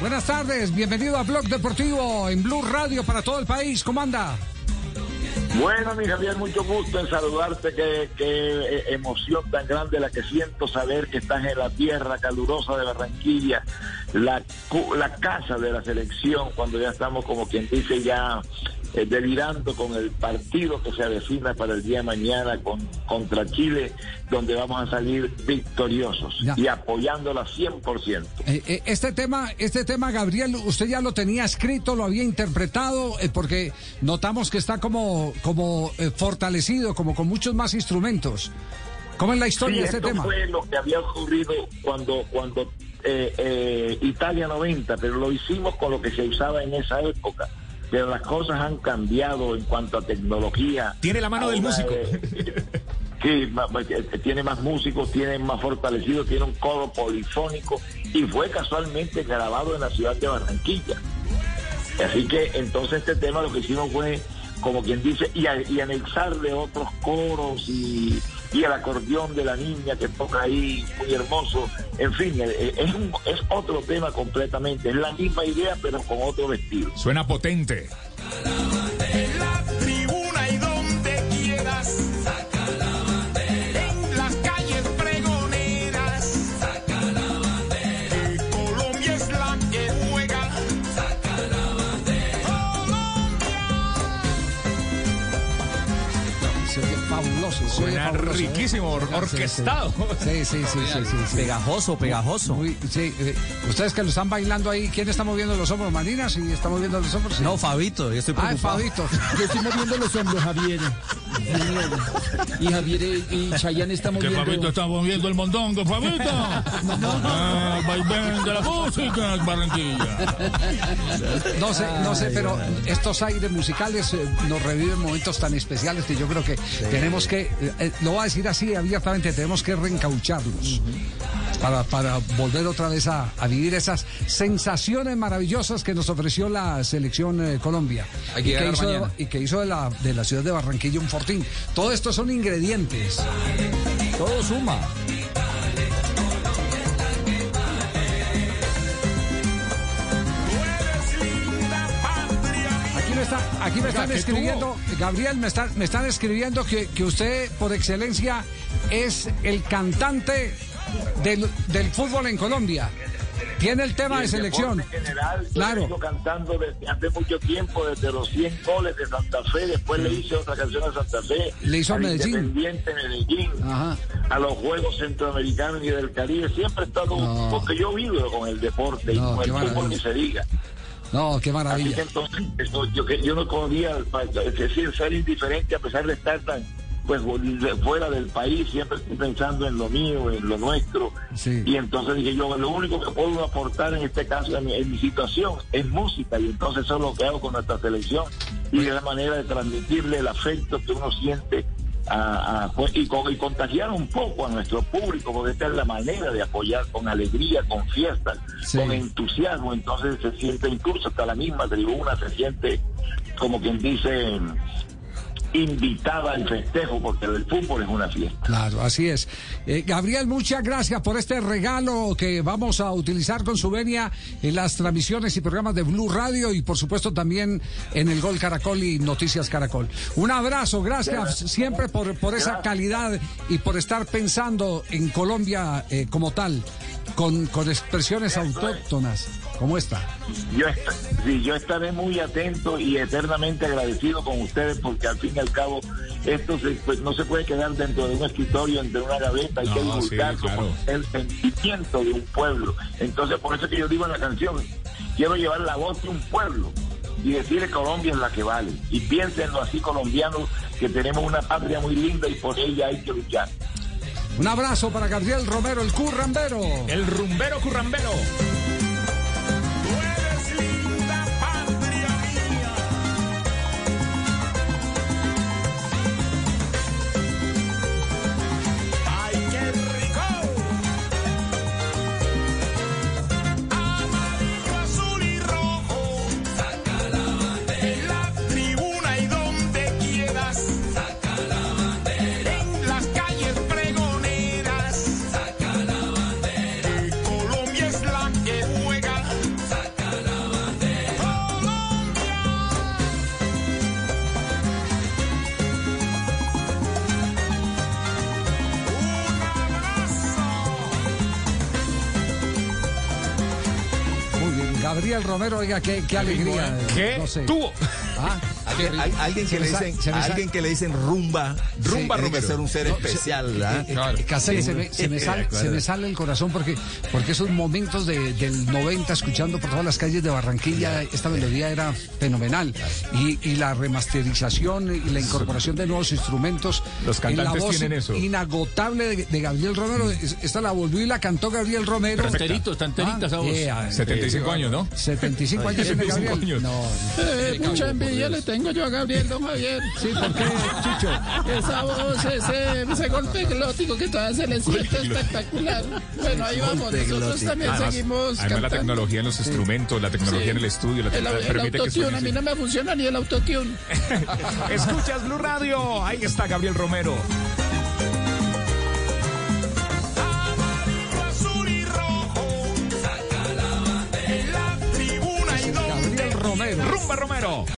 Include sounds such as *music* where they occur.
Buenas tardes, bienvenido a Blog Deportivo en Blue Radio para todo el país, ¿cómo anda? Bueno, mi Javier, mucho gusto en saludarte. Qué, qué emoción tan grande la que siento saber que estás en la tierra calurosa de Barranquilla, la, la casa de la selección, cuando ya estamos, como quien dice, ya eh, delirando con el partido que se avecina para el día de mañana con, contra Chile, donde vamos a salir victoriosos y apoyándola 100%. Eh, eh, este tema, este tema, Gabriel, usted ya lo tenía escrito, lo había interpretado, porque notamos que está como, como fortalecido, como con muchos más instrumentos. ¿Cómo es la historia de este esto tema? fue lo que había ocurrido cuando, cuando Italia 90, pero lo hicimos con lo que se usaba en esa época pero las cosas han cambiado en cuanto a tecnología. Tiene la mano del músico. sí, tiene más músicos, tiene más fortalecido, tiene un coro polifónico y fue casualmente grabado en la ciudad de Barranquilla. Así que entonces este tema lo que hicimos fue, como quien dice, y, y anexarle otros coros y y el acordeón de la niña que toca ahí, muy hermoso. En fin, eh, eh, es, un, es otro tema completamente. Es la misma idea, pero con otro vestido. Suena potente. Suena riquísimo, orquestado. Sí, sí, sí, sí, Pegajoso, pegajoso. sí, eh, ustedes que lo están bailando ahí, ¿quién está moviendo los hombros? ¿Marinas? ¿Y está moviendo los hombros? No, Fabito, yo estoy Ah, preocupado. Fabito. Yo estoy moviendo los hombros, Javier. Y Javier eh, y Chayanne está Que moviendo. Fabito está moviendo el mondongo, Fabito. Ah, vaivén de la música, Barranquilla. No sé, no sé, pero estos aires musicales eh, nos reviven momentos tan especiales que yo creo que tenemos que, eh, eh, lo voy a decir así abiertamente, tenemos que reencaucharlos para, para volver otra vez a, a vivir esas sensaciones maravillosas que nos ofreció la selección eh, Colombia y, que hizo, de- y que hizo de la, de la ciudad de Barranquilla un fortín. Todo esto son ingredientes. Todo suma. Aquí me, está, aquí me están ¿qué escribiendo, Gabriel, me, está- me están escribiendo que, que usted, por excelencia, es el cantante del, del fútbol en Colombia. Tiene el tema de el selección. general, Claro. vengo cantando desde hace mucho tiempo, desde los 100 goles de Santa Fe, después le hice otra canción a Santa Fe, Le hizo a Medellín. Independiente Medellín, Ajá. a los Juegos Centroamericanos y del Caribe, siempre he estado, No. porque yo vivo con el deporte y con el fútbol maravilla. ni se diga. No, qué Así que maravilla. entonces, yo, no podía, es decir, ser indiferente a pesar de estar tan pues de- fuera del país, siempre estoy pensando en lo mío, en lo nuestro. Sí. Y entonces dije yo, lo único que puedo aportar en este caso, en mi, en mi situación, es música. Y entonces eso es lo que hago con nuestra selección. Y es la manera de transmitirle el afecto que uno siente a- a- pues, y, con- y contagiar un poco a nuestro público, porque esta es la manera de apoyar con alegría, con fiesta, Sí. con entusiasmo. Entonces se siente incluso hasta la misma tribuna, se siente como quien dice invitada al festejo, porque el fútbol es una fiesta. Claro, así es. Eh, Gabriel, muchas gracias por este regalo que vamos a utilizar con su venia en las transmisiones y programas de Blue Radio y por supuesto también en el Gol Caracol y Noticias Caracol. Un abrazo, gracias siempre por, por esa calidad y por estar pensando en Colombia eh, como tal, con, con expresiones autóctonas como esta. Yo, est- sí, yo estaré muy atento y eternamente agradecido con ustedes porque al fin y al cabo esto se- pues, no se puede quedar dentro de un escritorio, entre una gaveta, hay que No, sí, claro. con el sentimiento de un pueblo. Entonces por eso es que yo digo en la canción, quiero llevar la voz de un pueblo y decirle Colombia es la que vale. Y piénsenlo así colombianos, que tenemos una patria muy linda y por ella hay que luchar. Un abrazo para Gabriel Romero, el currambero. El rumbero currambero. Gabriel Romero, oiga, qué, qué alegría. ¿Qué No sé. tuvo? Ah, hay- alguien que le dicen, se me sa- alguien que le dicen rumba, rumba que Romero. ser un ser especial, ¿verdad? Eh, eh, Casey, se, me, se me *laughs* sale, se me sale el corazón porque, porque esos momentos de- del 90 escuchando por todas las calles de Barranquilla, esta melodía era fenomenal. Y, y la remasterización y la incorporación de nuevos instrumentos. Los en la cantantes voz tienen eso. Inagotable de, de Gabriel Romero. Es- Esta la volvió y la cantó Gabriel Romero. Enteritos, está enterita esa voz. yeah. 75 años, ¿no? 75 años tiene 75 Gabriel. años. No, Eh, mucha envidia le tengo yo a Gabriel, don Javier. sí, ¿por qué, Chicho? Esa voz, ese, ese golpe glótico que todavía se le siente espectacular. Bueno, ahí vamos, nosotros también Además, seguimos además la tecnología en los instrumentos, la tecnología Sí. en el estudio, la El, tecnología el permite que autotune, a suene mí no me funciona ni el autotune. *laughs* Escuchas Blue Radio, ahí está Gabriel Romero. Amarillo, azul y rojo. En la tribuna y donde Gabriel Romero. Rumba Romero.